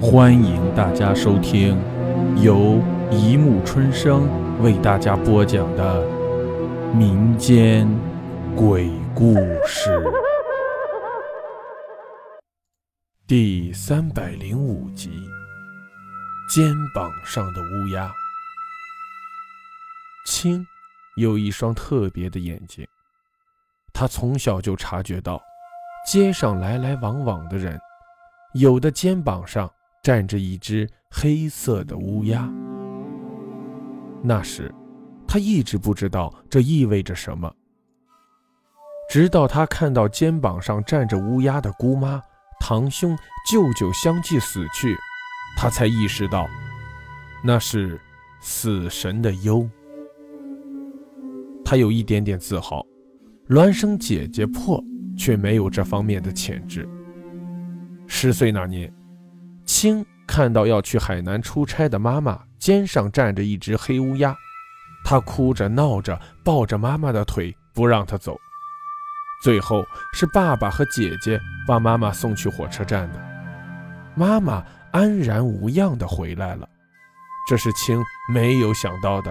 欢迎大家收听由一木春生为大家播讲的民间鬼故事第三百零五集：肩膀上的乌鸦。青有一双特别的眼睛，他从小就察觉到街上来来往往的人，有的肩膀上站着一只黑色的乌鸦。那时，他一直不知道这意味着什么，直到他看到肩膀上站着乌鸦的姑妈、堂兄、舅舅相继死去，他才意识到，那是死神的忧。他有一点点自豪，孪生姐姐破却没有这方面的潜质。十岁那年，青看到要去海南出差的妈妈肩上站着一只黑乌鸦，他哭着闹着抱着妈妈的腿不让她走。最后是爸爸和姐姐把妈妈送去火车站的，妈妈安然无恙地回来了，这是青没有想到的。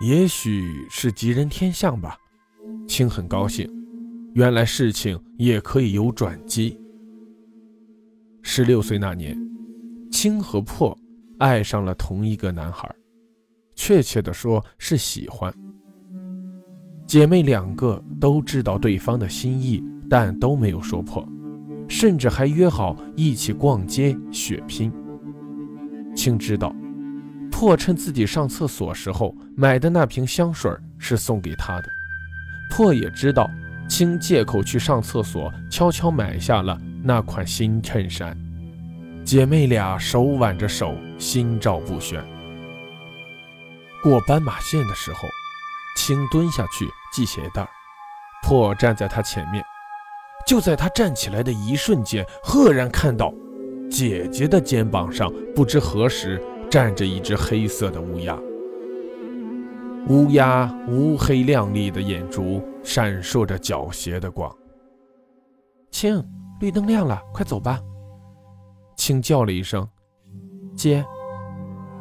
也许是吉人天相吧，青很高兴，原来事情也可以有转机。十六岁那年，青和破爱上了同一个男孩，确切的说是喜欢。姐妹两个都知道对方的心意，但都没有说破，甚至还约好一起逛街血拼。青知道。破趁自己上厕所时候买的那瓶香水是送给他的。破也知道，青借口去上厕所，悄悄买下了那款新衬衫。姐妹俩手挽着手，心照不宣。过斑马线的时候，青蹲下去系鞋带儿，破站在他前面。就在他站起来的一瞬间，赫然看到姐姐的肩膀上，不知何时。站着一只黑色的乌鸦，乌鸦乌黑亮丽的眼珠闪烁着狡黠的光。青，绿灯亮了，快走吧！青叫了一声：“姐。”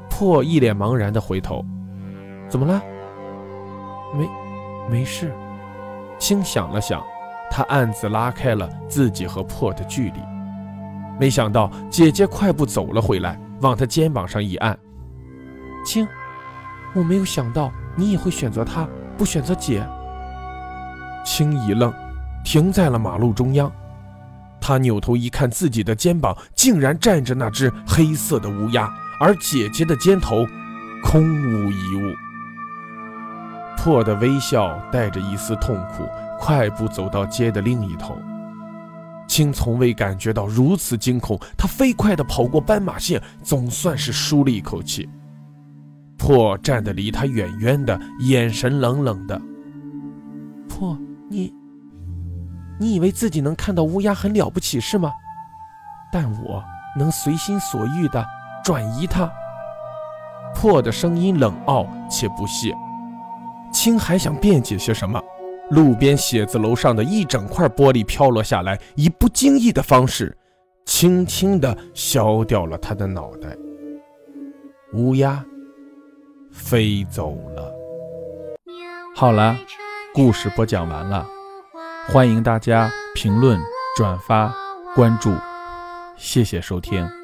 破一脸茫然的回头：“怎么了？”“没，没事。”青想了想，他暗自拉开了自己和破的距离。没想到姐姐快步走了回来。往他肩膀上一按，青，我没有想到你也会选择他，不选择姐。青一愣，停在了马路中央。他扭头一看，自己的肩膀竟然站着那只黑色的乌鸦，而姐姐的肩头空无一物。破的微笑带着一丝痛苦，快步走到街的另一头。青从未感觉到如此惊恐，他飞快地跑过斑马线，总算是舒了一口气。破站得离他远远的，眼神冷冷的。破，你，你以为自己能看到乌鸦很了不起是吗？但我能随心所欲地转移它。破的声音冷傲且不屑。青还想辩解些什么。路边写字楼上的一整块玻璃飘落下来，以不经意的方式，轻轻地削掉了他的脑袋。乌鸦飞走了。好了，故事播讲完了，欢迎大家评论、转发、关注，谢谢收听。